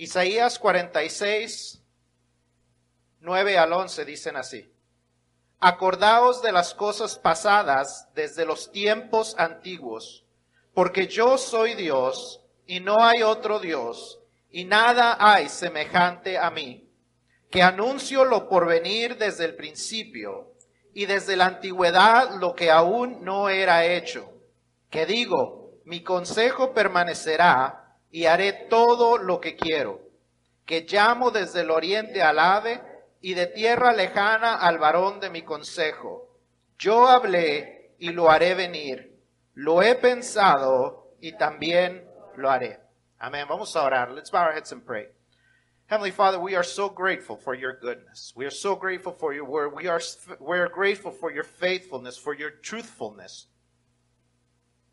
Isaías 46, 9 al 11 dicen así. Acordaos de las cosas pasadas desde los tiempos antiguos, porque yo soy Dios y no hay otro Dios, y nada hay semejante a mí, que anuncio lo por venir desde el principio, y desde la antigüedad lo que aún no era hecho, que digo, mi consejo permanecerá, y haré todo lo que quiero, que llamo desde el oriente al ave, y de tierra lejana al varón de mi consejo. Yo hablé y lo haré venir. Lo he pensado y también lo haré. Amén. Vamos a orar. Let's bow our heads and pray. Heavenly Father, we are so grateful for your goodness. We are so grateful for your word. We are, we are grateful for your faithfulness, for your truthfulness,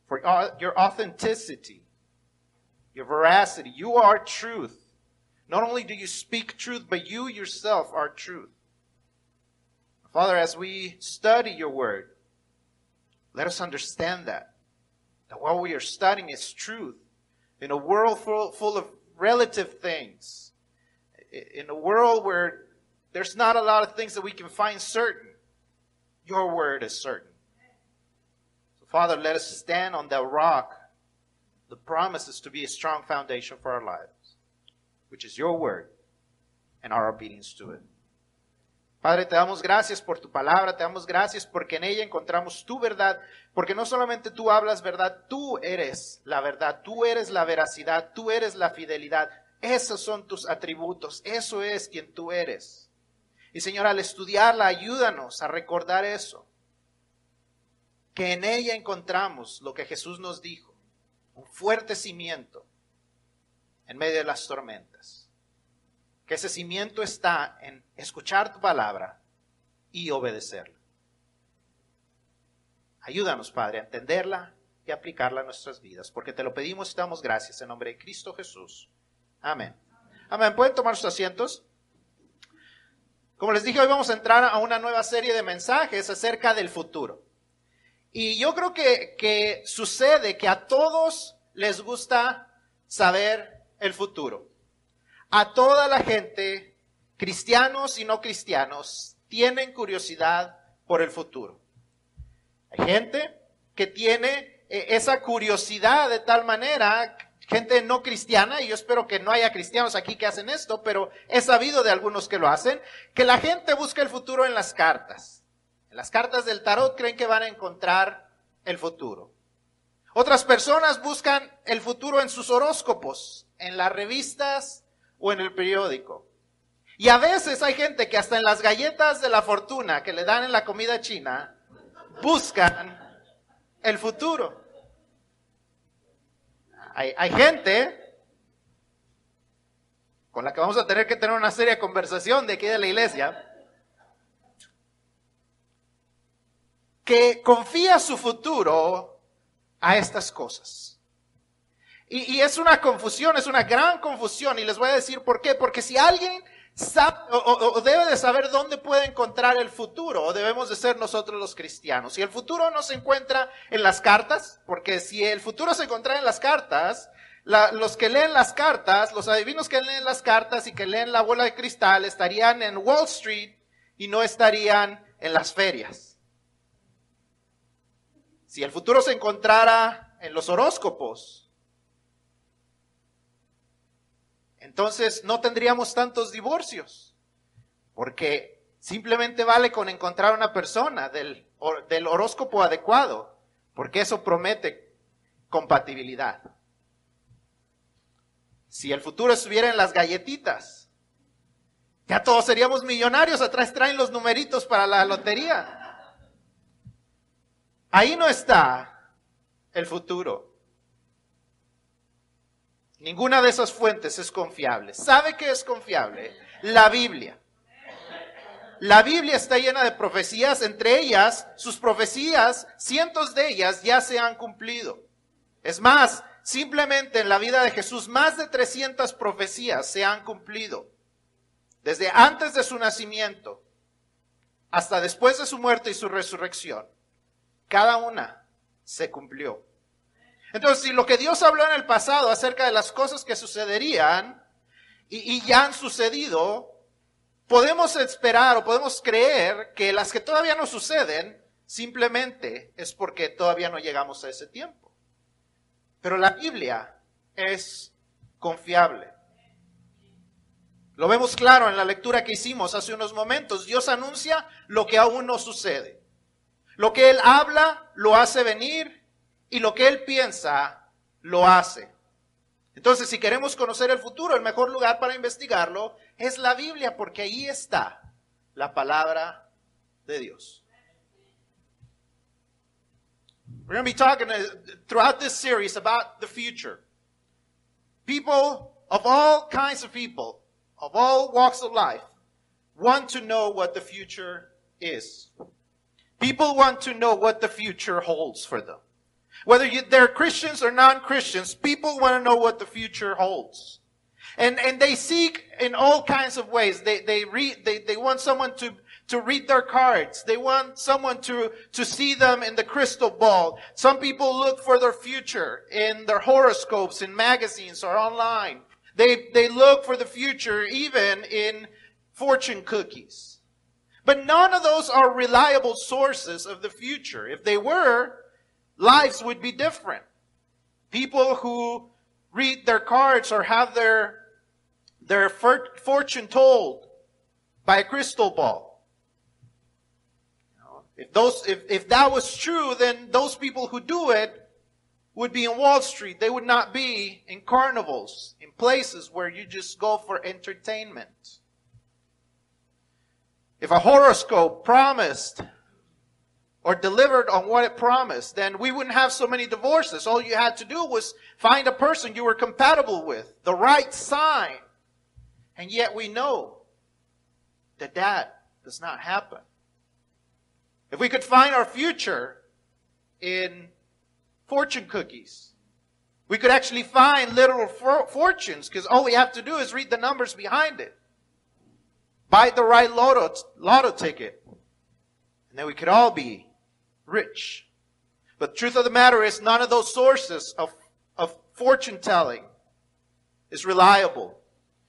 for your authenticity, your veracity. You are truth. Not only do you speak truth, but you yourself are truth. Father, as we study your word, let us understand that. That what we are studying is truth. In a world full, full of relative things, in a world where there's not a lot of things that we can find certain, your word is certain. So, Father, let us stand on that rock. The promise is to be a strong foundation for our lives which is your word, and our obedience to it. Padre, te damos gracias por tu palabra, te damos gracias porque en ella encontramos tu verdad, porque no solamente tú hablas verdad, tú eres la verdad, tú eres la veracidad, tú eres la fidelidad. Esos son tus atributos, eso es quien tú eres. Y Señor, al estudiarla, ayúdanos a recordar eso, que en ella encontramos lo que Jesús nos dijo, un fuerte cimiento en medio de las tormentas. Que ese cimiento está en escuchar tu palabra y obedecerla. Ayúdanos, Padre, a entenderla y aplicarla a nuestras vidas, porque te lo pedimos y damos gracias en nombre de Cristo Jesús. Amén. Amén. ¿Pueden tomar sus asientos? Como les dije, hoy vamos a entrar a una nueva serie de mensajes acerca del futuro. Y yo creo que, que sucede que a todos les gusta saber el futuro. A toda la gente, cristianos y no cristianos, tienen curiosidad por el futuro. Hay gente que tiene eh, esa curiosidad de tal manera, gente no cristiana, y yo espero que no haya cristianos aquí que hacen esto, pero he sabido de algunos que lo hacen, que la gente busca el futuro en las cartas. En las cartas del tarot creen que van a encontrar el futuro. Otras personas buscan el futuro en sus horóscopos en las revistas o en el periódico. Y a veces hay gente que hasta en las galletas de la fortuna que le dan en la comida china, buscan el futuro. Hay, gente con la que vamos a tener que tener una seria conversación de aquí de la iglesia, que confía su futuro a estas cosas. Y, es una confusión, es una gran confusión. Y les voy a decir por qué. Porque si alguien sabe o, debe de saber dónde puede encontrar el futuro, o debemos de ser nosotros los cristianos. Si el futuro no se encuentra en las cartas, porque si el futuro se encuentra en las cartas, los que leen las cartas, los adivinos que leen las cartas y que leen la bola de cristal estarían en Wall Street y no estarían en las ferias. Si el futuro se encontrara en los horóscopos, entonces no tendríamos tantos divorcios, porque simplemente vale con encontrar una persona del, del horóscopo adecuado, porque eso promete compatibilidad. Si el futuro estuviera en las galletitas, ya todos seríamos millonarios, atrás traen los numeritos para la lotería. Ahí no está el futuro. Ninguna de esas fuentes es confiable. ¿Sabe qué es confiable? La Biblia. La Biblia está llena de profecías, entre ellas, sus profecías, cientos de ellas ya se han cumplido. Es más, simplemente en la vida de Jesús, más de 300 profecías se han cumplido. Desde antes de su nacimiento hasta después de su muerte y su resurrección. Cada una se cumplió. Entonces, si lo que Dios habló en el pasado acerca de las cosas que sucederían, y, y ya han sucedido, podemos esperar o podemos creer que las que todavía no suceden simplemente es porque todavía no llegamos a ese tiempo. Pero la Biblia es confiable. Lo vemos claro en la lectura que hicimos hace unos momentos. Dios anuncia lo que aún no sucede. Lo que Él habla, lo hace venir y lo que Él piensa, lo hace. Entonces, si queremos conocer el futuro, el mejor lugar para investigarlo es la Biblia, porque ahí está la palabra de Dios. We're going to be talking uh, throughout this series about the future. People of all kinds of people, of all walks of life, want to know what the future is. People want to know what the future holds for them. Whether you, they're Christians or non-Christians, people want to know what the future holds. And, and they seek in all kinds of ways. They, they read, they, they want someone to, to read their cards. They want someone to, to see them in the crystal ball. Some people look for their future in their horoscopes, in magazines or online. They, they look for the future even in fortune cookies. But none of those are reliable sources of the future. If they were, lives would be different. People who read their cards or have their, their fortune told by a crystal ball. If those, if, if that was true, then those people who do it would be in Wall Street. They would not be in carnivals, in places where you just go for entertainment. If a horoscope promised or delivered on what it promised, then we wouldn't have so many divorces. All you had to do was find a person you were compatible with, the right sign. And yet we know that that does not happen. If we could find our future in fortune cookies, we could actually find literal for- fortunes because all we have to do is read the numbers behind it. Buy the right lotto, lotto ticket. And then we could all be rich. But the truth of the matter is none of those sources of, of fortune telling is reliable.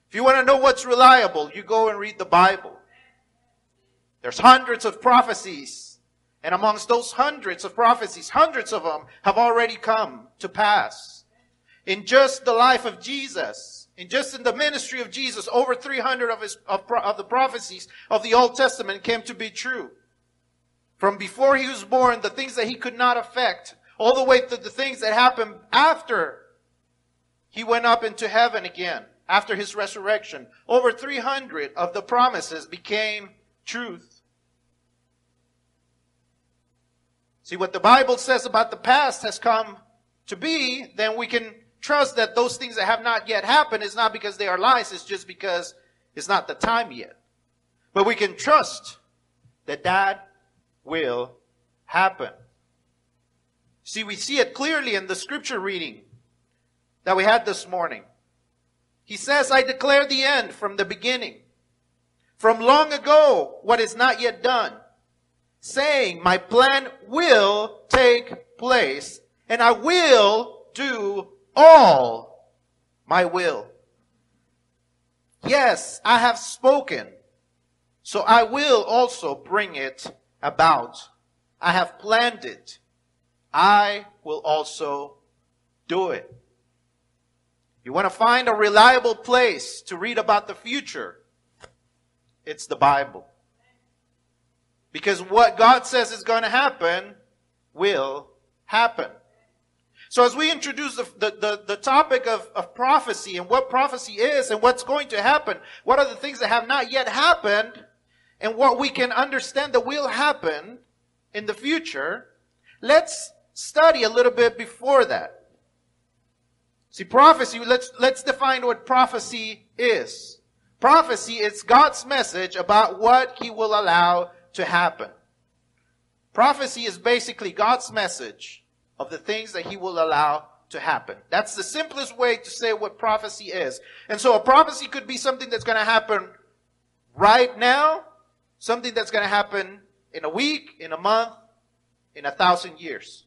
If you want to know what's reliable, you go and read the Bible. There's hundreds of prophecies. And amongst those hundreds of prophecies, hundreds of them have already come to pass. In just the life of Jesus, in just in the ministry of Jesus, over 300 of, his, of, of the prophecies of the Old Testament came to be true. From before he was born, the things that he could not affect, all the way to the things that happened after he went up into heaven again, after his resurrection. Over 300 of the promises became truth. See, what the Bible says about the past has come to be, then we can trust that those things that have not yet happened is not because they are lies, it's just because it's not the time yet. But we can trust that that will happen. See, we see it clearly in the scripture reading that we had this morning. He says, I declare the end from the beginning, from long ago, what is not yet done, saying, My plan will take place, and I will do all my will. Yes, I have spoken, so I will also bring it about. I have planned it. I will also do it. You want to find a reliable place to read about the future? It's the Bible. Because what God says is going to happen will happen. So as we introduce the, the, the, the, topic of, of prophecy and what prophecy is and what's going to happen, what are the things that have not yet happened, and what we can understand that will happen in the future, let's study a little bit before that. See, prophecy, let's, let's define what prophecy is. Prophecy is God's message about what He will allow to happen. Prophecy is basically God's message of the things that He will allow to happen. That's the simplest way to say what prophecy is. And so a prophecy could be something that's going to happen right now, Something that's going to happen in a week, in a month, in a thousand years.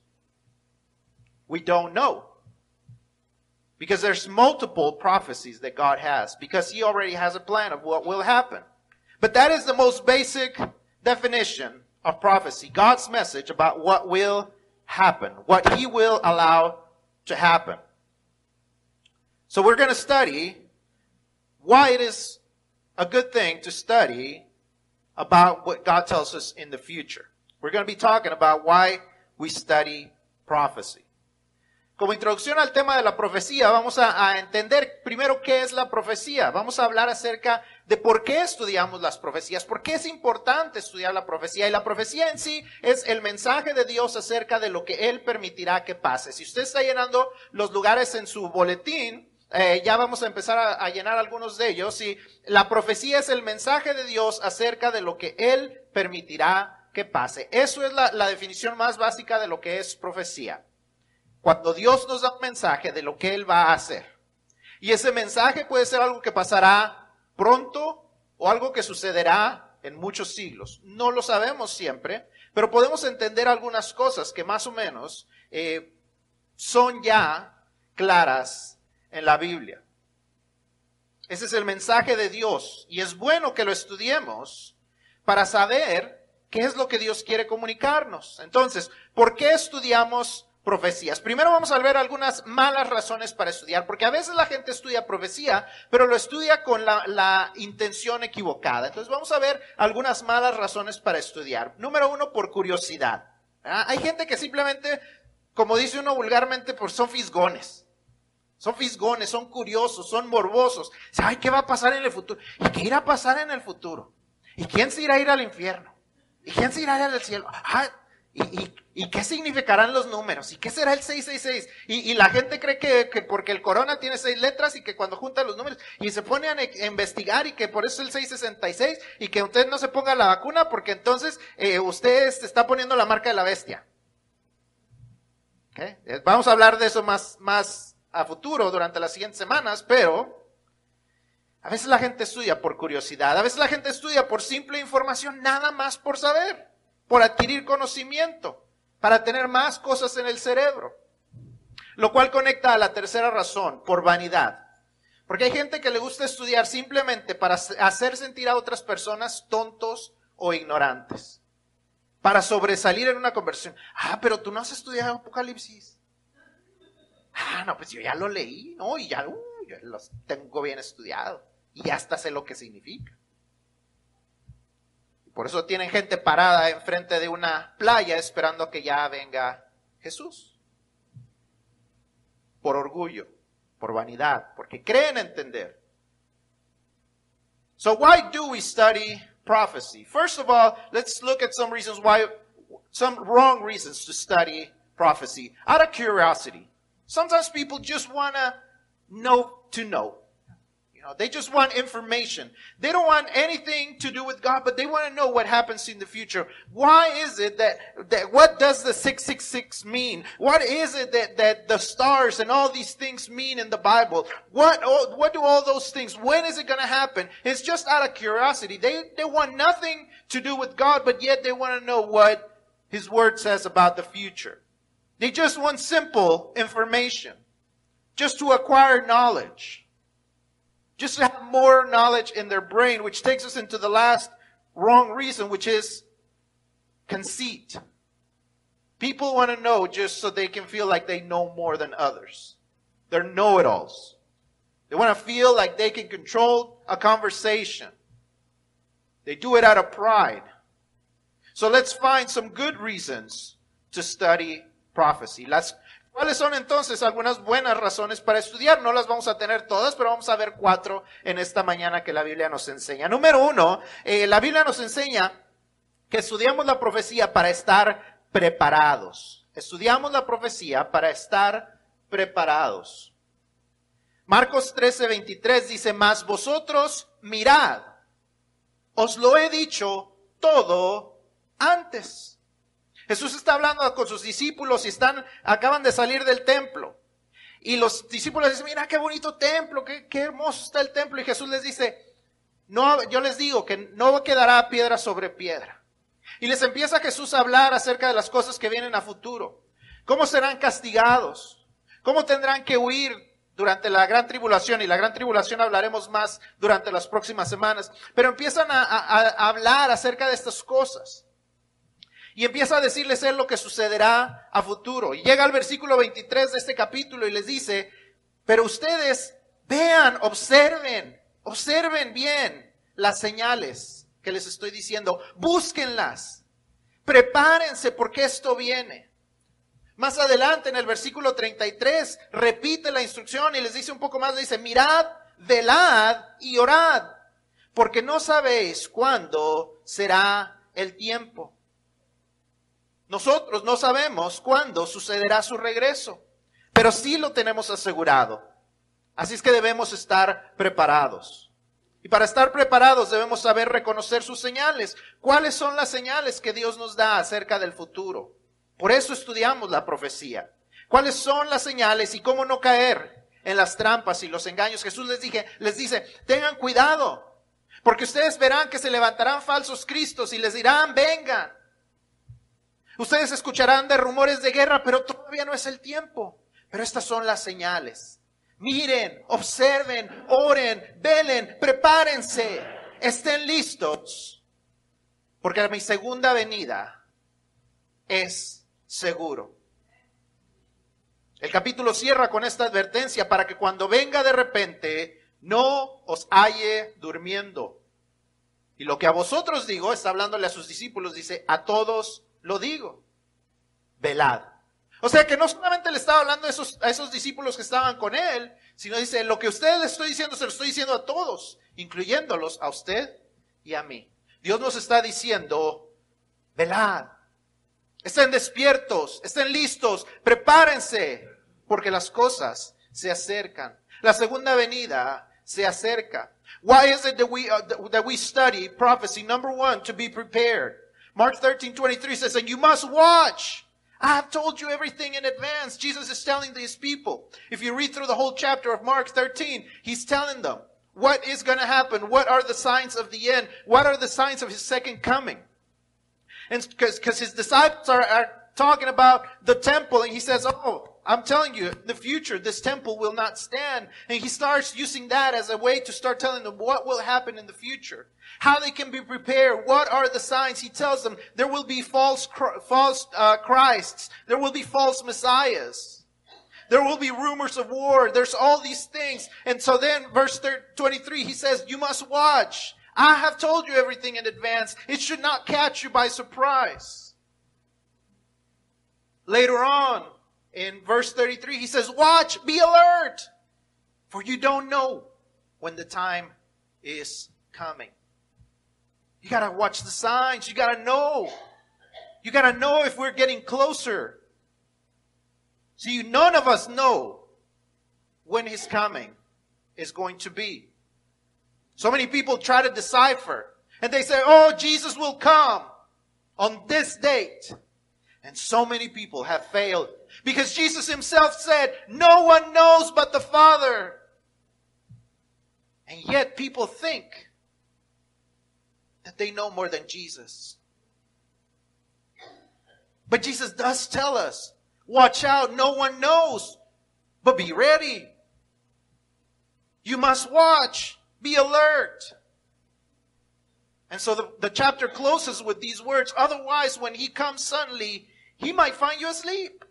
We don't know. Because there's multiple prophecies that God has, because He already has a plan of what will happen. But that is the most basic definition of prophecy. God's message about what will happen, what He will allow to happen. So we're going to study why it is a good thing to study about what God tells us in the future. We're going to be talking about why we study prophecy. Como introducción al tema de la profecía, vamos a, entender primero qué es la profecía. Vamos a hablar acerca de por qué estudiamos las profecías, por qué es importante estudiar la profecía. Y la profecía en sí es el mensaje de Dios acerca de lo que Él permitirá que pase. Si usted está llenando los lugares en su boletín, eh, ya vamos a empezar a, llenar algunos de ellos. Y la profecía es el mensaje de Dios acerca de lo que Él permitirá que pase. Eso es la definición más básica de lo que es profecía. Cuando Dios nos da un mensaje de lo que Él va a hacer. Y ese mensaje puede ser algo que pasará pronto o algo que sucederá en muchos siglos. No lo sabemos siempre, pero podemos entender algunas cosas que más o menos eh, son ya claras en la Biblia. Ese es el mensaje de Dios y es bueno que lo estudiemos para saber qué es lo que Dios quiere comunicarnos. Entonces, ¿por qué estudiamos profecías. Primero vamos a ver algunas malas razones para estudiar, porque a veces la gente estudia profecía, pero lo estudia con la, la, intención equivocada. Entonces vamos a ver algunas malas razones para estudiar. Número uno, por curiosidad. ¿Ah? Hay gente que simplemente, como dice uno vulgarmente, pues son fisgones. Son fisgones, son curiosos, son morbosos. Ay, ¿qué va a pasar en el futuro? ¿Y qué irá a pasar en el futuro? ¿Y quién se irá a ir al infierno? ¿Y quién se irá a ir al cielo? Ah, ¿Y, qué significarán los números? ¿Y qué será el 666? Y, y la gente cree que, que, porque el corona tiene seis letras y que cuando junta los números y se pone a investigar y que por eso es el 666 y que usted no se ponga la vacuna porque entonces eh, usted está poniendo la marca de la bestia. ¿Okay? Vamos a hablar de eso más, más a futuro durante las siguientes semanas, pero a veces la gente estudia por curiosidad, a veces la gente estudia por simple información, nada más por saber por adquirir conocimiento, para tener más cosas en el cerebro. Lo cual conecta a la tercera razón, por vanidad. Porque hay gente que le gusta estudiar simplemente para hacer sentir a otras personas tontos o ignorantes. Para sobresalir en una conversión. Ah, pero tú no has estudiado Apocalipsis. Ah, no, pues yo ya lo leí, ¿no? Y ya, uh, yo lo tengo bien estudiado. Y hasta sé lo que significa. Por eso tienen gente parada enfrente de una playa esperando que ya venga Jesús. Por orgullo, por vanidad, porque creen entender. So why do we study prophecy? First of all, let's look at some reasons why, some wrong reasons to study prophecy. Out of curiosity. Sometimes people just want to know to know. You know, they just want information. They don't want anything to do with God, but they want to know what happens in the future. Why is it that, that what does the 666 mean? What is it that, that the stars and all these things mean in the Bible? What, what do all those things, when is it going to happen? It's just out of curiosity. They, they want nothing to do with God, but yet they want to know what His Word says about the future. They just want simple information. Just to acquire knowledge just to have more knowledge in their brain, which takes us into the last wrong reason, which is conceit. People want to know just so they can feel like they know more than others. They're know it alls. They want to feel like they can control a conversation. They do it out of pride. So let's find some good reasons to study prophecy. Let's ¿Cuáles son entonces algunas buenas razones para estudiar? No las vamos a tener todas, pero vamos a ver cuatro en esta mañana que la Biblia nos enseña. Número uno, eh, la Biblia nos enseña que estudiamos la profecía para estar preparados. Estudiamos la profecía para estar preparados. Marcos 13, 23 dice, más vosotros mirad, os lo he dicho todo antes. Jesús está hablando con sus discípulos y están, acaban de salir del templo. Y los discípulos dicen, mira qué bonito templo, qué, qué hermoso está el templo. Y Jesús les dice, no, yo les digo que no quedará piedra sobre piedra. Y les empieza Jesús a hablar acerca de las cosas que vienen a futuro. ¿Cómo serán castigados? ¿Cómo tendrán que huir durante la gran tribulación, y la gran tribulación hablaremos más durante las próximas semanas, pero empiezan a, hablar acerca de estas cosas. Y empieza a decirles él lo que sucederá a futuro. Y llega al versículo 23 de este capítulo y les dice, pero ustedes vean, observen, observen bien las señales que les estoy diciendo, búsquenlas, prepárense porque esto viene. Más adelante en el versículo 33 repite la instrucción y les dice un poco más, dice, mirad, velad y orad, porque no sabéis cuándo será el tiempo. Nosotros no sabemos cuándo sucederá su regreso, pero sí lo tenemos asegurado. Así es que debemos estar preparados. Y para estar preparados debemos saber reconocer sus señales. ¿Cuáles son las señales que Dios nos da acerca del futuro? Por eso estudiamos la profecía. ¿Cuáles son las señales y cómo no caer en las trampas y los engaños? Jesús les dije, les dice, tengan cuidado, porque ustedes verán que se levantarán falsos cristos y les dirán, vengan. Ustedes escucharán de rumores de guerra, pero todavía no es el tiempo. Pero estas son las señales. Miren, observen, oren, velen, prepárense, estén listos, porque mi segunda venida es seguro. El capítulo cierra con esta advertencia para que cuando venga de repente no os halle durmiendo. Y lo que a vosotros digo, está hablándole a sus discípulos, dice, a todos lo digo, velad. O sea que no solamente le estaba hablando a esos, discípulos que estaban con él, sino dice, lo que ustedes le estoy diciendo, se lo estoy diciendo a todos, incluyéndolos a usted y a mí. Dios nos está diciendo, velad, Estén despiertos, estén listos, prepárense, porque las cosas se acercan. La segunda venida se acerca. Why is it that we, uh, that we study prophecy? Number one, to be prepared. Mark 13, 23 says, and you must watch. I have told you everything in advance. Jesus is telling these people. If you read through the whole chapter of Mark 13, he's telling them what is going to happen. What are the signs of the end? What are the signs of his second coming? And because his disciples are, are talking about the temple and he says, Oh, I'm telling you, the future, this temple will not stand. And he starts using that as a way to start telling them what will happen in the future. How they can be prepared. What are the signs? He tells them there will be false, false uh, Christs. There will be false messiahs. There will be rumors of war. There's all these things. And so then verse 23, he says, you must watch. I have told you everything in advance. It should not catch you by surprise. Later on, in verse 33, he says, Watch, be alert, for you don't know when the time is coming. You gotta watch the signs. You gotta know. You gotta know if we're getting closer. See, none of us know when his coming is going to be. So many people try to decipher and they say, oh, Jesus will come on this date. And so many people have failed because Jesus himself said, no one knows but the Father. And yet people think that they know more than Jesus. But Jesus does tell us, watch out, no one knows, but be ready. You must watch. Be alert. And so the, the chapter closes with these words. Otherwise, when he comes suddenly, he might find you asleep.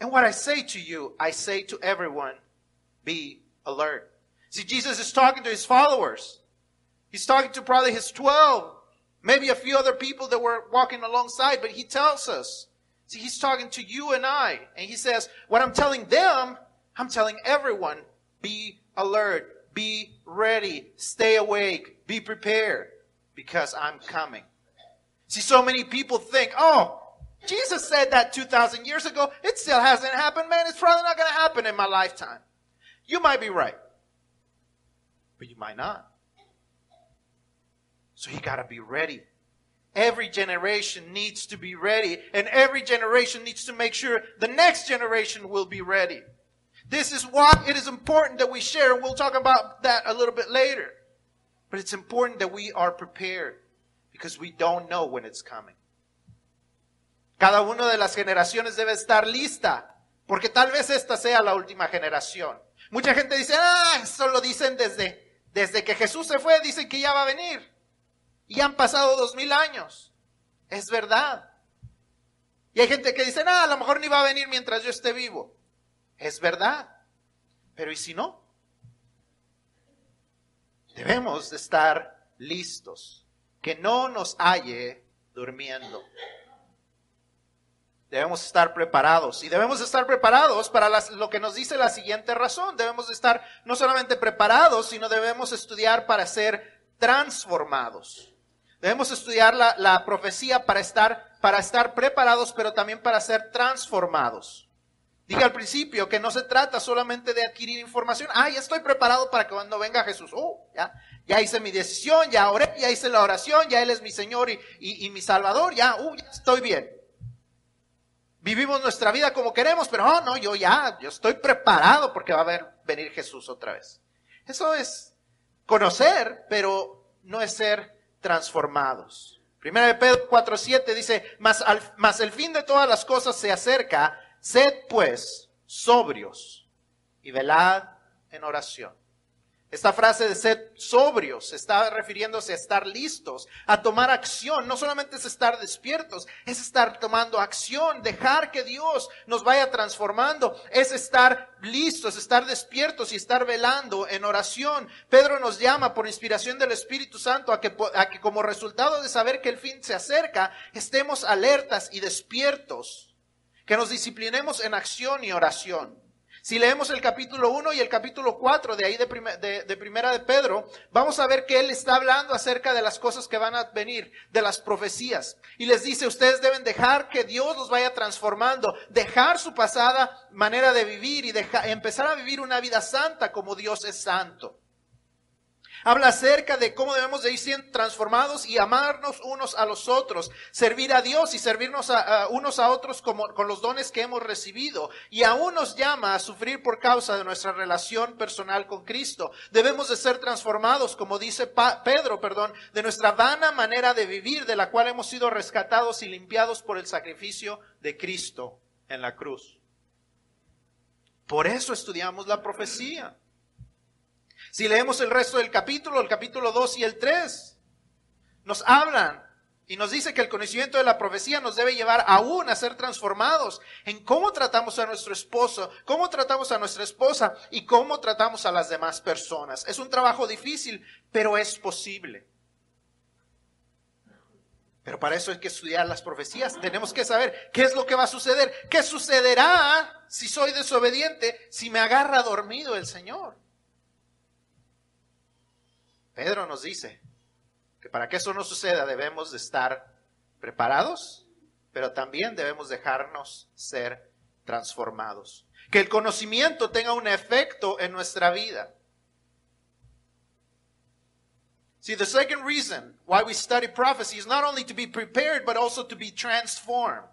And what I say to you, I say to everyone, be alert. See, Jesus is talking to his followers. He's talking to probably his 12, maybe a few other people that were walking alongside, but he tells us. See, he's talking to you and I. And he says, what I'm telling them, I'm telling everyone, be alert. Be ready. Stay awake. Be prepared because I'm coming. See, so many people think, oh, Jesus said that 2,000 years ago. It still hasn't happened, man. It's probably not going to happen in my lifetime. You might be right, but you might not. So you got to be ready. Every generation needs to be ready, and every generation needs to make sure the next generation will be ready. This is why it is important that we share. We'll talk about that a little bit later. But it's important that we are prepared because we don't know when it's coming. Cada una de las generaciones debe estar lista Porque tal vez esta sea la última generación. Mucha gente dice, ah, eso lo dicen desde, desde que Jesús se fue, dicen que ya va a venir. Y han pasado dos mil años. Es verdad. Y hay gente que dice, ah, a lo mejor ni va a venir mientras yo esté vivo. Es verdad. Pero ¿y si no? Debemos de estar listos. Que no nos halle durmiendo. Debemos estar preparados y debemos estar preparados para lo que nos dice la siguiente razón. Debemos estar no solamente preparados, sino debemos estudiar para ser transformados. Debemos estudiar la, la profecía para estar, para estar preparados, pero también para ser transformados. Dije al principio que no se trata solamente de adquirir información. Ah, ya estoy preparado para que cuando venga Jesús. Oh, ya, ya hice mi decisión, ya oré, ya hice la oración, ya Él es mi Señor y, y, mi Salvador, ya, uh, ya estoy bien. Vivimos nuestra vida como queremos, pero oh, no, yo ya, yo estoy preparado porque va a ver, venir Jesús otra vez. Eso es conocer, pero no es ser transformados. Primera de Pedro 4.7 dice, mas, al, mas el fin de todas las cosas se acerca, Sed pues sobrios y velad en oración. Esta frase de sed sobrios está refiriéndose a estar listos, a tomar acción. No solamente es estar despiertos, es estar tomando acción, dejar que Dios nos vaya transformando, es estar listos, estar despiertos y estar velando en oración. Pedro nos llama por inspiración del Espíritu Santo a que, a que como resultado de saber que el fin se acerca, estemos alertas y despiertos que nos disciplinemos en acción y oración. Si leemos el capítulo 1 y el capítulo 4 de ahí de, de, Primera de Pedro, vamos a ver que él está hablando acerca de las cosas que van a venir, de las profecías. Y les dice, ustedes deben dejar que Dios los vaya transformando, dejar su pasada manera de vivir y empezar a vivir una vida santa como Dios es santo. Habla acerca de cómo debemos de ir siendo transformados y amarnos unos a los otros, servir a Dios y servirnos a, unos a otros como, con los dones que hemos recibido. Y aún nos llama a sufrir por causa de nuestra relación personal con Cristo. Debemos de ser transformados, como dice Pedro, perdón, de nuestra vana manera de vivir, de la cual hemos sido rescatados y limpiados por el sacrificio de Cristo en la cruz. Por eso estudiamos la profecía. Si leemos el resto del capítulo, el capítulo 2 y el 3, nos hablan y nos dice que el conocimiento de la profecía nos debe llevar aún a ser transformados en cómo tratamos a nuestro esposo, cómo tratamos a nuestra esposa y cómo tratamos a las demás personas. Es un trabajo difícil, pero es posible. Pero para eso hay que estudiar las profecías. Tenemos que saber qué es lo que va a suceder. ¿Qué sucederá si soy desobediente, si me agarra dormido el Señor? Pedro nos dice que para que eso no suceda debemos de estar preparados, pero también debemos dejarnos ser transformados. Que el conocimiento tenga un efecto en nuestra vida. See, the second reason why we study prophecy is not only to be prepared, but also to be transformed.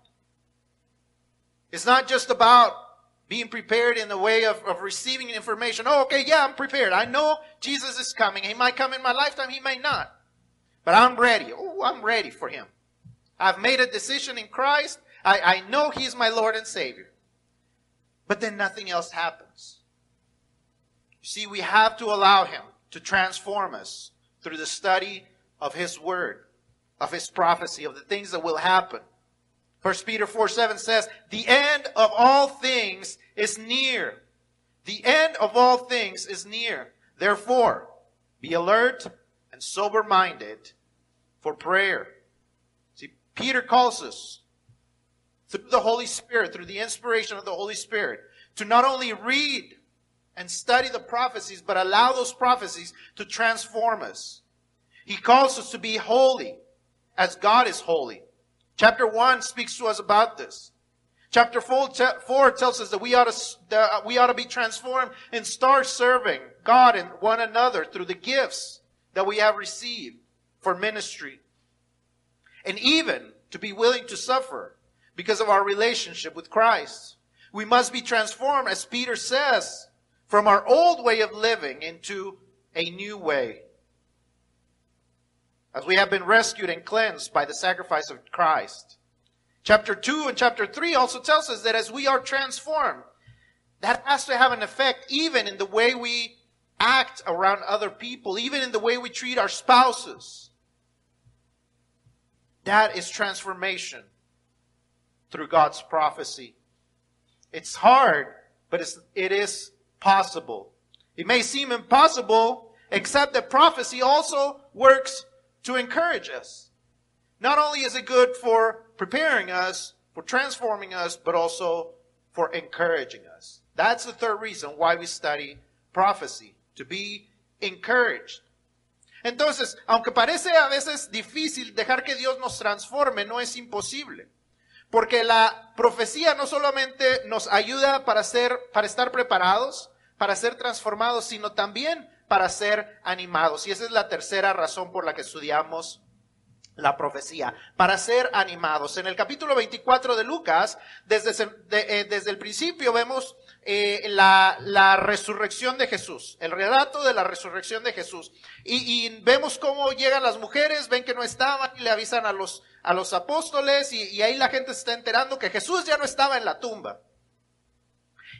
It's not just about being prepared in the way of, of receiving information. Oh, okay, yeah, I'm prepared. I know Jesus is coming. He might come in my lifetime, he may not. But I'm ready. Oh, I'm ready for him. I've made a decision in Christ. I, I know he's my Lord and Savior. But then nothing else happens. You see, we have to allow him to transform us through the study of his word, of his prophecy, of the things that will happen. First Peter 4 7 says, The end of all things is near. The end of all things is near. Therefore, be alert and sober minded for prayer. See, Peter calls us through the Holy Spirit, through the inspiration of the Holy Spirit, to not only read and study the prophecies, but allow those prophecies to transform us. He calls us to be holy as God is holy. Chapter 1 speaks to us about this. Chapter 4, tells us that we ought, to, that we ought to be transformed and start serving God and one another through the gifts that we have received for ministry. And even to be willing to suffer because of our relationship with Christ. We must be transformed, as Peter says, from our old way of living into a new way as we have been rescued and cleansed by the sacrifice of Christ. Chapter 2 and chapter 3 also tells us that as we are transformed, that has to have an effect even in the way we act around other people, even in the way we treat our spouses. That is transformation through God's prophecy. It's hard, but it's, it is possible. It may seem impossible, except that prophecy also works to encourage us. Not only is it good for preparing us, for transforming us, but also for encouraging us. That's the third reason why we study prophecy, to be encouraged. Entonces, aunque parece a veces difícil dejar que Dios nos transforme, no es imposible. Porque la profecía no solamente nos ayuda para ser, para estar preparados, para ser transformados, sino también para ser animados. Y esa es la tercera razón por la que estudiamos la profecía, para ser animados. En el capítulo 24 de Lucas, desde, eh, desde el principio vemos eh, la, resurrección de Jesús, el relato de la resurrección de Jesús. Y, y, vemos cómo llegan las mujeres, ven que no estaban y le avisan a los, a los apóstoles y, y ahí la gente se está enterando que Jesús ya no estaba en la tumba.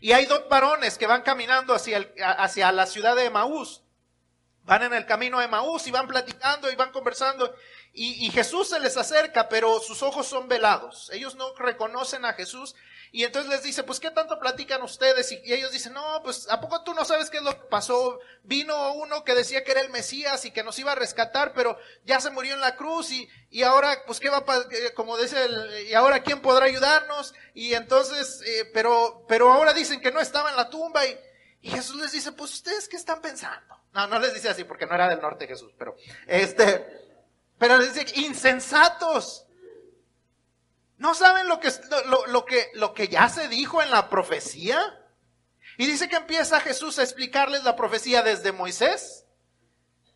Y hay dos varones que van caminando hacia, el, hacia la ciudad de Emaús. Van en el camino de Emaús y van platicando y van conversando. Y, Jesús se les acerca, pero sus ojos son velados. Ellos no reconocen a Jesús. Y entonces les dice, pues, ¿qué tanto platican ustedes? Y, ellos dicen, no, pues, ¿a poco tú no sabes qué es lo que pasó? Vino uno que decía que era el Mesías y que nos iba a rescatar, pero ya se murió en la cruz y, y ahora, pues, ¿qué va a? Eh, como dice, el, ¿y ahora quién podrá ayudarnos? Y entonces, eh, pero, pero ahora dicen que no estaba en la tumba y, y Jesús les dice, pues, ¿ustedes qué están pensando? No, no les dice así porque no era del norte Jesús, pero, este, pero les dice, insensatos. ¿No saben lo que, lo, lo, que, lo que ya se dijo en la profecía? Y dice que empieza Jesús a explicarles la profecía desde Moisés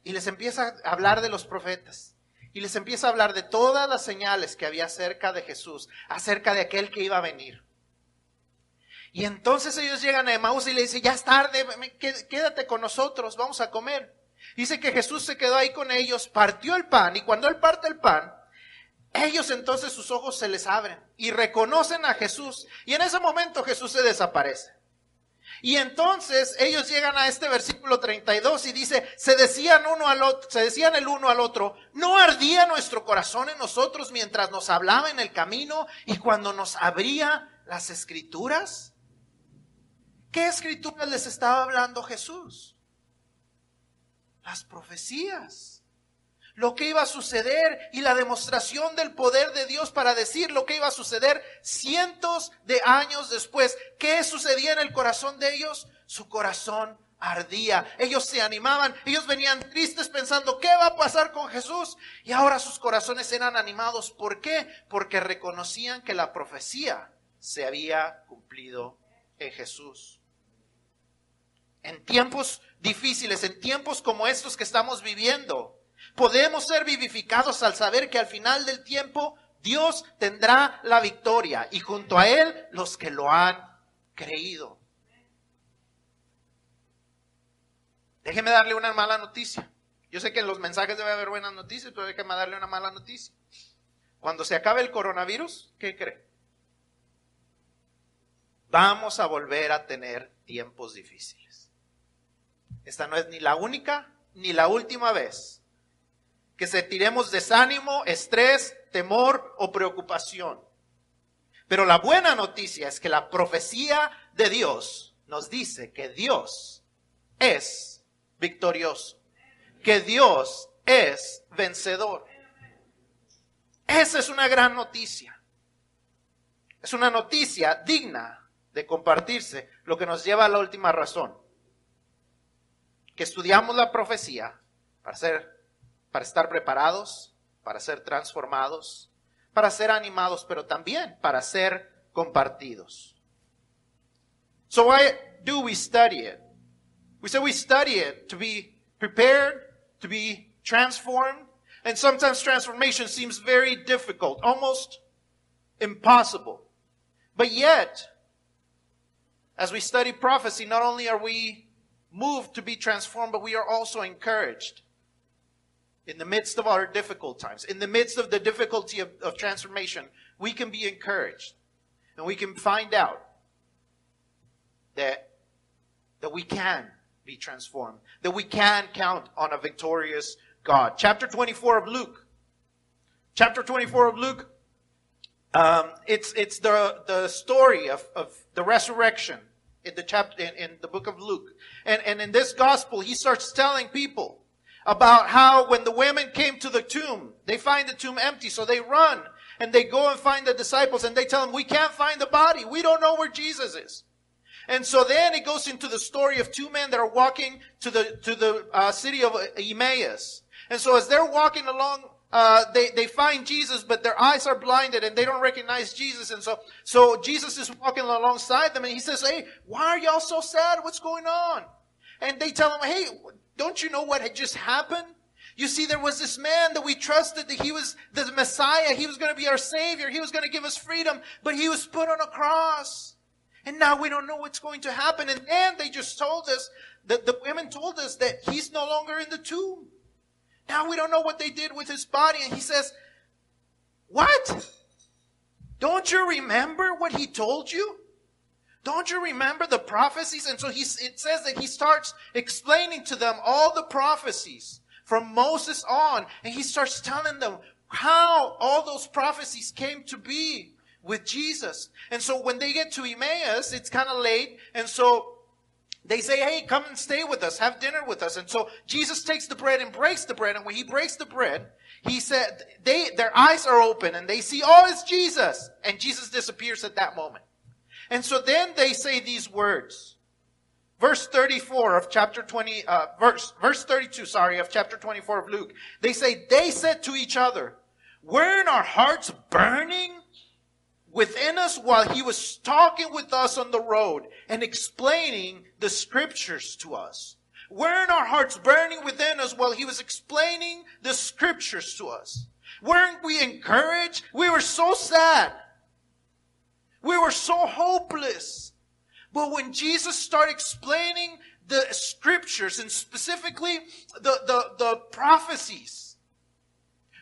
y les empieza a hablar de los profetas. Y les empieza a hablar de todas las señales que había acerca de Jesús, acerca de aquel que iba a venir. Y entonces ellos llegan a Emaús y le dicen, ya es tarde, quédate con nosotros, vamos a comer. Dice que Jesús se quedó ahí con ellos, partió el pan y cuando él parte el pan, ellos entonces sus ojos se les abren y reconocen a Jesús y en ese momento Jesús se desaparece. Y entonces ellos llegan a este versículo 32 y dice, se decían uno al otro, se decían el uno al otro, no ardía nuestro corazón en nosotros mientras nos hablaba en el camino y cuando nos abría las escrituras. ¿Qué escrituras les estaba hablando Jesús? Las profecías, lo que iba a suceder y la demostración del poder de Dios para decir lo que iba a suceder cientos de años después. ¿Qué sucedía en el corazón de ellos? Su corazón ardía. Ellos se animaban, ellos venían tristes pensando, ¿qué va a pasar con Jesús? Y ahora sus corazones eran animados. ¿Por qué? Porque reconocían que la profecía se había cumplido en Jesús. En tiempos difíciles, en tiempos como estos que estamos viviendo. Podemos ser vivificados al saber que al final del tiempo Dios tendrá la victoria y junto a Él los que lo han creído. Déjeme darle una mala noticia. Yo sé que en los mensajes debe haber buenas noticias, pero déjeme darle una mala noticia. Cuando se acabe el coronavirus, ¿qué cree? Vamos a volver a tener tiempos difíciles. Esta no es ni la única ni la última vez que sentiremos desánimo, estrés, temor o preocupación. Pero la buena noticia es que la profecía de Dios nos dice que Dios es victorioso, que Dios es vencedor. Esa es una gran noticia. Es una noticia digna de compartirse, lo que nos lleva a la última razón que estudiamos la profecía para ser, para estar preparados, para ser transformados, para ser animados, pero también para ser compartidos. So why do we study it? We say we study it to be prepared, to be transformed, and sometimes transformation seems very difficult, almost impossible. But yet, as we study prophecy, not only are we moved to be transformed, but we are also encouraged in the midst of our difficult times, in the midst of the difficulty of, of transformation. we can be encouraged and we can find out that, that we can be transformed, that we can count on a victorious God. Chapter 24 of Luke. Chapter 24 of Luke. Um, it's, it's the, the story of, of the resurrection in the chapter, in, in the book of Luke. And, and in this gospel, he starts telling people about how when the women came to the tomb, they find the tomb empty, so they run and they go and find the disciples and they tell them, we can't find the body. We don't know where Jesus is. And so then it goes into the story of two men that are walking to the, to the uh, city of Emmaus. And so as they're walking along, uh, they, they find Jesus, but their eyes are blinded and they don't recognize Jesus. And so, so Jesus is walking alongside them and he says, Hey, why are y'all so sad? What's going on? And they tell him, Hey, don't you know what had just happened? You see, there was this man that we trusted that he was the Messiah. He was going to be our Savior. He was going to give us freedom, but he was put on a cross. And now we don't know what's going to happen. And then they just told us that the women told us that he's no longer in the tomb. Now we don't know what they did with his body. And he says, What? Don't you remember what he told you? Don't you remember the prophecies? And so he, it says that he starts explaining to them all the prophecies from Moses on, and he starts telling them how all those prophecies came to be with Jesus. And so when they get to Emmaus, it's kind of late, and so they say, hey, come and stay with us, have dinner with us. And so Jesus takes the bread and breaks the bread, and when he breaks the bread, he said, they, their eyes are open and they see, oh, it's Jesus. And Jesus disappears at that moment. And so then they say these words. Verse 34 of chapter 20, uh, verse, verse 32, sorry, of chapter 24 of Luke. They say, they said to each other, weren't our hearts burning within us while he was talking with us on the road and explaining the scriptures to us? Weren't our hearts burning within us while he was explaining the scriptures to us? Weren't we encouraged? We were so sad. We were so hopeless. But when Jesus started explaining the scriptures and specifically the, the, the prophecies,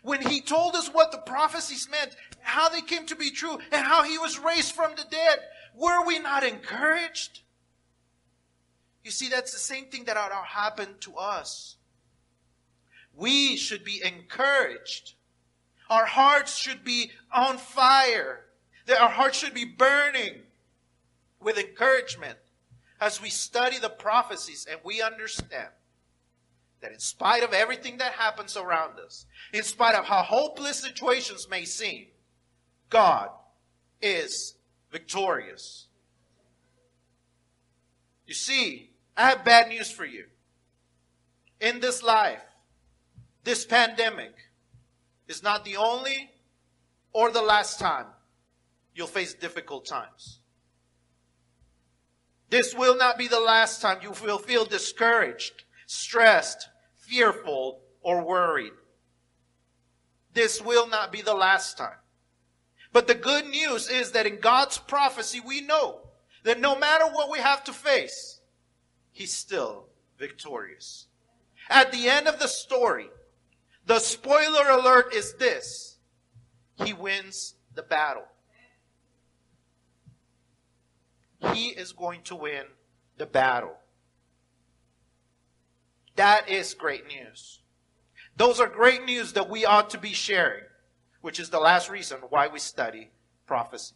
when he told us what the prophecies meant, how they came to be true, and how he was raised from the dead, were we not encouraged? You see, that's the same thing that ought to happen to us. We should be encouraged. Our hearts should be on fire. That our hearts should be burning with encouragement as we study the prophecies and we understand that in spite of everything that happens around us, in spite of how hopeless situations may seem, God is victorious. You see, I have bad news for you. In this life, this pandemic is not the only or the last time you'll face difficult times. This will not be the last time you will feel discouraged, stressed, fearful, or worried. This will not be the last time. But the good news is that in God's prophecy, we know that no matter what we have to face, He's still victorious. At the end of the story, the spoiler alert is this He wins the battle. he is going to win the battle. That is great news. Those are great news that we ought to be sharing, which is the last reason why we study prophecy.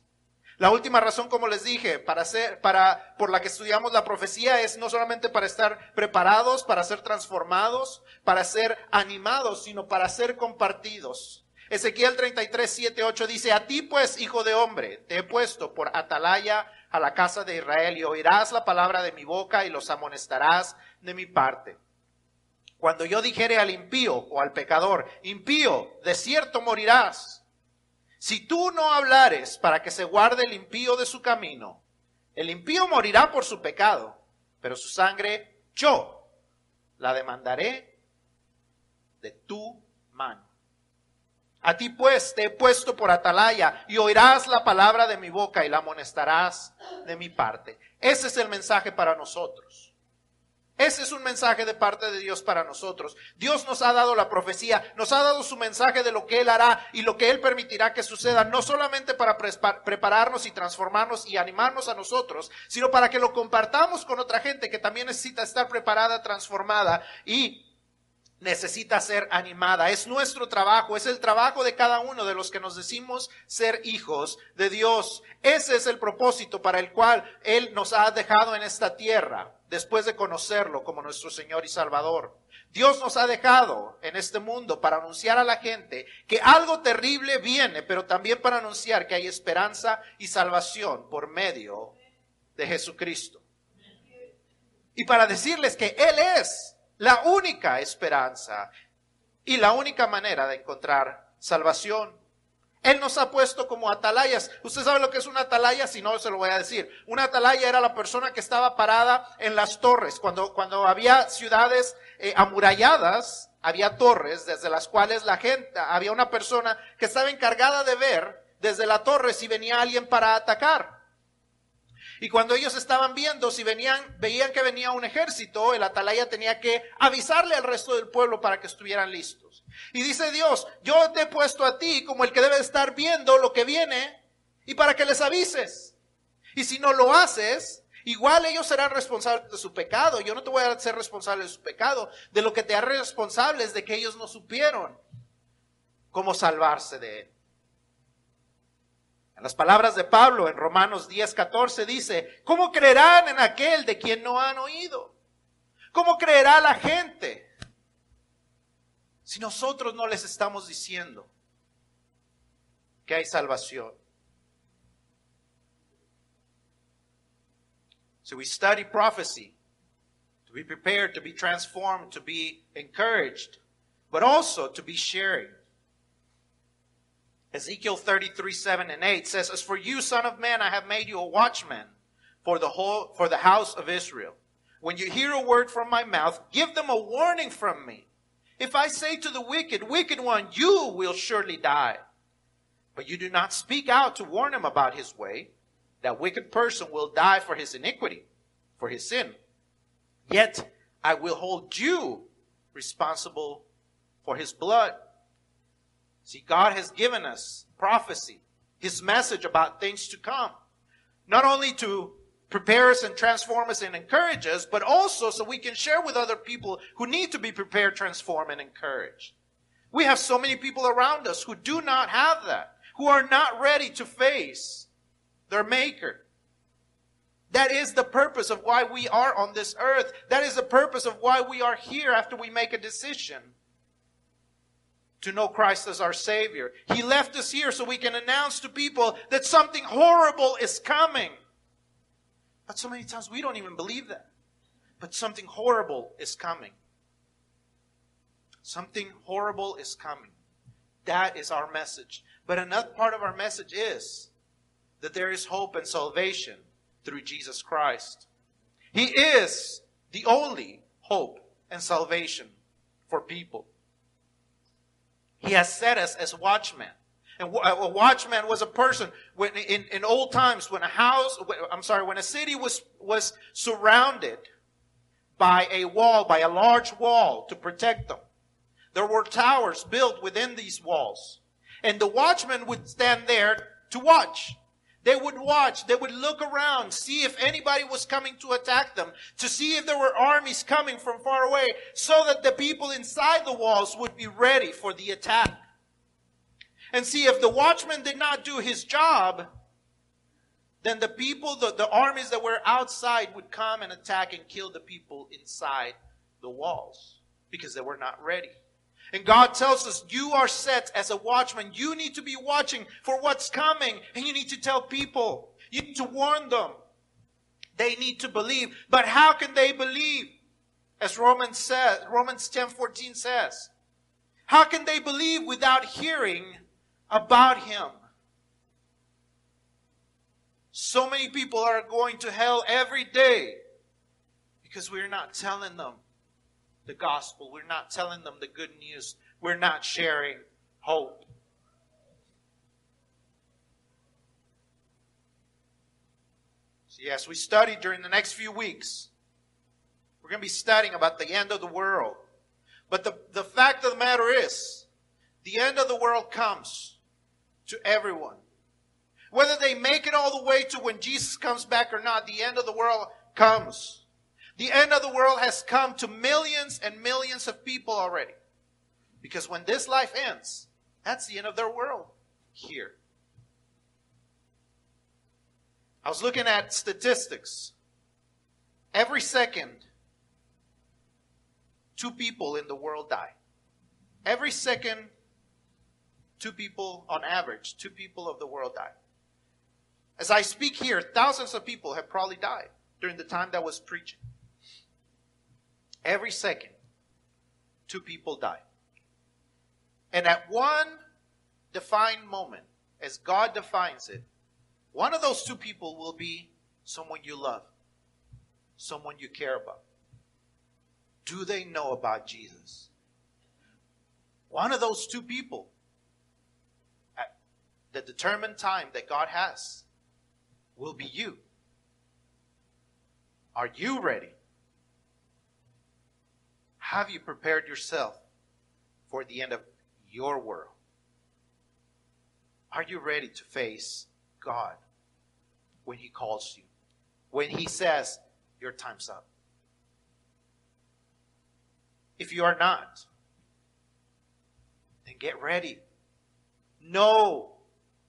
La última razón, como les dije, para ser, para, por la que estudiamos la profecía es no solamente para estar preparados, para ser transformados, para ser animados, sino para ser compartidos. Ezequiel 33, 7, 8 dice, a ti pues, hijo de hombre, te he puesto por atalaya a la casa de Israel y oirás la palabra de mi boca y los amonestarás de mi parte. Cuando yo dijere al impío o al pecador, impío, de cierto morirás. Si tú no hablares para que se guarde el impío de su camino, el impío morirá por su pecado, pero su sangre yo la demandaré de tu mano. A ti pues te he puesto por atalaya y oirás la palabra de mi boca y la amonestarás de mi parte. Ese es el mensaje para nosotros. Ese es un mensaje de parte de Dios para nosotros. Dios nos ha dado la profecía, nos ha dado su mensaje de lo que Él hará y lo que Él permitirá que suceda, no solamente para prepararnos y transformarnos y animarnos a nosotros, sino para que lo compartamos con otra gente que también necesita estar preparada, transformada y necesita ser animada. Es nuestro trabajo, es el trabajo de cada uno de los que nos decimos ser hijos de Dios. Ese es el propósito para el cual Él nos ha dejado en esta tierra después de conocerlo como nuestro Señor y Salvador. Dios nos ha dejado en este mundo para anunciar a la gente que algo terrible viene, pero también para anunciar que hay esperanza y salvación por medio de Jesucristo. Y para decirles que Él es la única esperanza y la única manera de encontrar salvación. Él nos ha puesto como atalayas. Usted sabe lo que es una atalaya, si no se lo voy a decir. Una atalaya era la persona que estaba parada en las torres. Cuando, cuando había ciudades eh, amuralladas, había torres desde las cuales la gente, había una persona que estaba encargada de ver desde la torre si venía alguien para atacar. Y cuando ellos estaban viendo, si venían, veían que venía un ejército, el atalaya tenía que avisarle al resto del pueblo para que estuvieran listos. Y dice Dios, yo te he puesto a ti como el que debe estar viendo lo que viene y para que les avises. Y si no lo haces, igual ellos serán responsables de su pecado. Yo no te voy a ser responsable de su pecado. De lo que te haré responsable es de que ellos no supieron cómo salvarse de él las palabras de Pablo en Romanos 10, 14 dice, ¿cómo creerán en aquel de quien no han oído? ¿Cómo creerá la gente si nosotros no les estamos diciendo que hay salvación? So we study prophecy to be prepared, to be transformed, to be encouraged, but also to be sharing. Ezekiel 33, 7 and 8 says, As for you, son of man, I have made you a watchman for the whole, for the house of Israel. When you hear a word from my mouth, give them a warning from me. If I say to the wicked, wicked one, you will surely die. But you do not speak out to warn him about his way, that wicked person will die for his iniquity, for his sin. Yet I will hold you responsible for his blood. See, God has given us prophecy, His message about things to come. Not only to prepare us and transform us and encourage us, but also so we can share with other people who need to be prepared, transformed, and encouraged. We have so many people around us who do not have that, who are not ready to face their Maker. That is the purpose of why we are on this earth. That is the purpose of why we are here after we make a decision to know Christ as our Savior. He left us here so we can announce to people that something horrible is coming. But so many times we don't even believe that. But something horrible is coming. Something horrible is coming. That is our message. But another part of our message is that there is hope and salvation through Jesus Christ. He is the only hope and salvation for people. He has set us as watchmen. And a watchman was a person when, in, in old times when a house, I'm sorry, when a city was, was surrounded by a wall, by a large wall to protect them. There were towers built within these walls. And the watchman would stand there to watch. They would watch, they would look around, see if anybody was coming to attack them, to see if there were armies coming from far away, so that the people inside the walls would be ready for the attack. And see, if the watchman did not do his job, then the people, the, the armies that were outside would come and attack and kill the people inside the walls because they were not ready. And God tells us, you are set as a watchman. You need to be watching for what's coming. And you need to tell people. You need to warn them. They need to believe. But how can they believe? As Romans says, Romans 10 14 says. How can they believe without hearing about him? So many people are going to hell every day because we're not telling them the gospel. We're not telling them the good news. We're not sharing hope. So, yes, we study during the next few weeks. We're going to be studying about the end of the world. But the, the fact of the matter is, the end of the world comes to everyone. Whether they make it all the way to when Jesus comes back or not, the end of the world comes. The end of the world has come to millions and millions of people already. Because when this life ends, that's the end of their world here. I was looking at statistics. Every second, two people in the world die. Every second, two people on average, two people of the world die. As I speak here, thousands of people have probably died during the time that I was preaching. Every second, two people die. And at one defined moment, as God defines it, one of those two people will be someone you love, someone you care about. Do they know about Jesus? One of those two people, at the determined time that God has, will be you. Are you ready? Have you prepared yourself for the end of your world? Are you ready to face God when He calls you? When He says, Your time's up? If you are not, then get ready. Know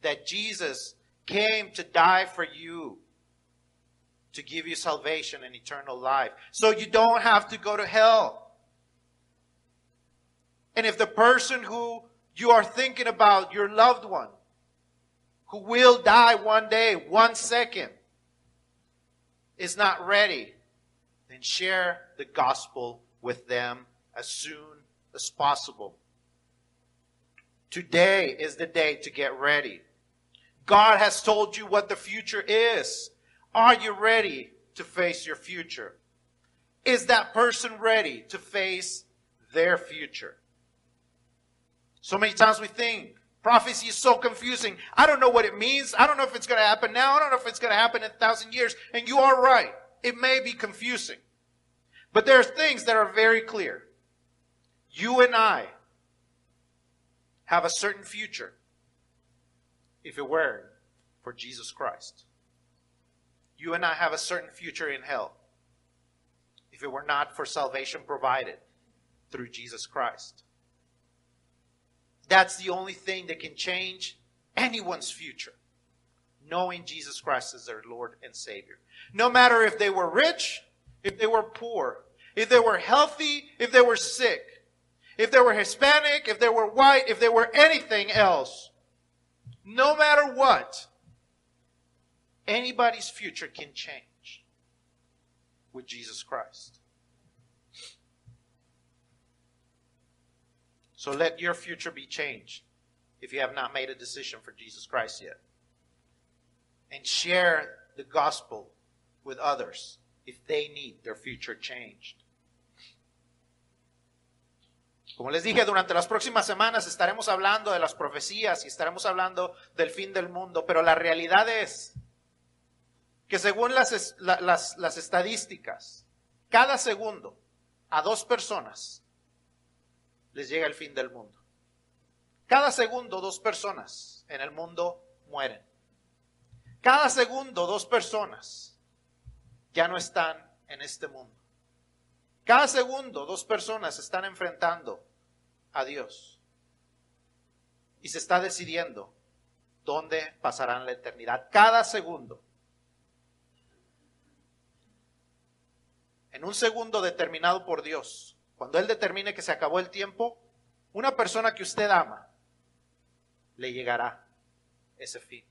that Jesus came to die for you to give you salvation and eternal life. So you don't have to go to hell. And if the person who you are thinking about, your loved one, who will die one day, one second, is not ready, then share the gospel with them as soon as possible. Today is the day to get ready. God has told you what the future is. Are you ready to face your future? Is that person ready to face their future? So many times we think prophecy is so confusing. I don't know what it means. I don't know if it's going to happen now. I don't know if it's going to happen in a thousand years. And you are right. It may be confusing. But there are things that are very clear. You and I have a certain future if it weren't for Jesus Christ. You and I have a certain future in hell if it were not for salvation provided through Jesus Christ. That's the only thing that can change anyone's future. Knowing Jesus Christ as their Lord and Savior. No matter if they were rich, if they were poor, if they were healthy, if they were sick, if they were Hispanic, if they were white, if they were anything else, no matter what, anybody's future can change with Jesus Christ. So let your future be changed if you have not made a decision for Jesus Christ yet. And share the gospel with others if they need their future changed. Como les dije, durante las próximas semanas estaremos hablando de las profecías y estaremos hablando del fin del mundo, pero la realidad es que según las, las, las estadísticas, cada segundo a dos personas les llega el fin del mundo. Cada segundo dos personas en el mundo mueren. Cada segundo dos personas ya no están en este mundo. Cada segundo dos personas están enfrentando a Dios. Y se está decidiendo dónde pasarán la eternidad. Cada segundo. En un segundo determinado por Dios, cuando Él determine que se acabó el tiempo, una persona que usted ama, le llegará ese fin.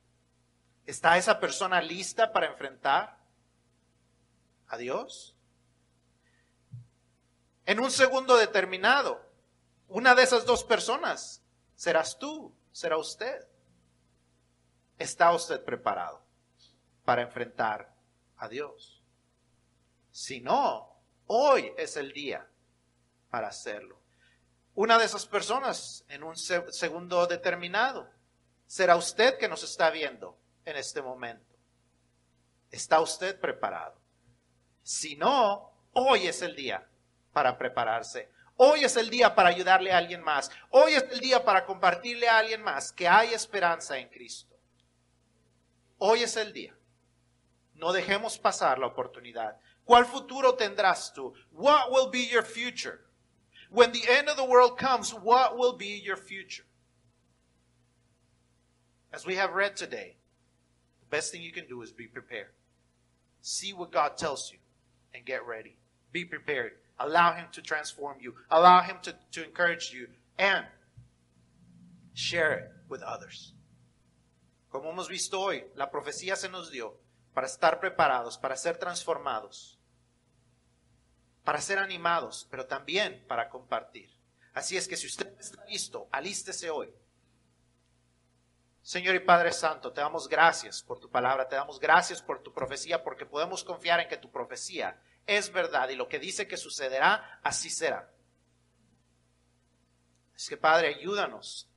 ¿Está esa persona lista para enfrentar a Dios? en un segundo determinado. Una de esas dos personas serás tú, será usted. ¿Está usted preparado para enfrentar a Dios? Si no, hoy es el día para hacerlo. Una de esas personas en un segundo determinado será usted que nos está viendo en este momento. ¿Está usted preparado? Si no, Hoy es el día para prepararse. Hoy es el día para ayudarle a alguien más. Hoy es el día para compartirle a alguien más que hay esperanza en Cristo. Hoy es el día. No dejemos pasar la oportunidad. ¿Cuál futuro tendrás tú? What will be your future? When the end of the world comes, what will be your future? As we have read today, the best thing you can do is be prepared. See what God tells you and get ready. Be prepared. Allow Him to transform you. Allow Him to, to encourage you and share it with others. Como hemos visto hoy, la profecía se nos dio para estar preparados, para ser transformados, para ser animados, pero también para compartir. Así es que si usted está listo, alístese hoy. Señor y Padre Santo, te damos gracias por tu palabra, te damos gracias por tu profecía, porque podemos confiar en que tu profecía es verdad y lo que dice que sucederá, así será. Es que Padre, ayúdanos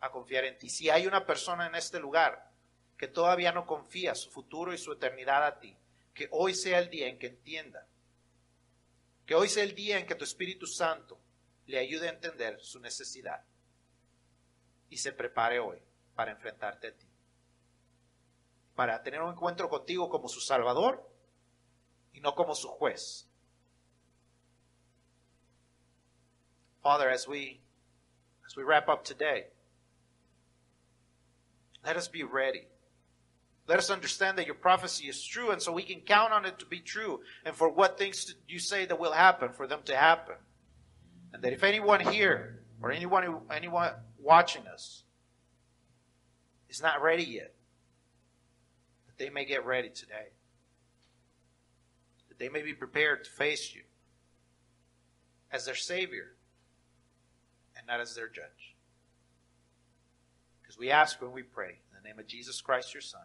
a confiar en ti. Si hay una persona en este lugar que todavía no confía su futuro y su eternidad a ti, que hoy sea el día en que entienda, que hoy sea el día en que tu Espíritu Santo le ayude a entender su necesidad y se prepare hoy para enfrentarte a ti, para tener un encuentro contigo como su Salvador y no como su juez. Father, as we as we wrap up today, let us be ready. Let us understand that your prophecy is true, and so we can count on it to be true, and for what things you say that will happen, for them to happen. And that if anyone here or anyone anyone watching us is not ready yet, that they may get ready today That they may be prepared to face you as their Savior and not as their judge. Because we ask when we pray, in the name of Jesus Christ, your Son.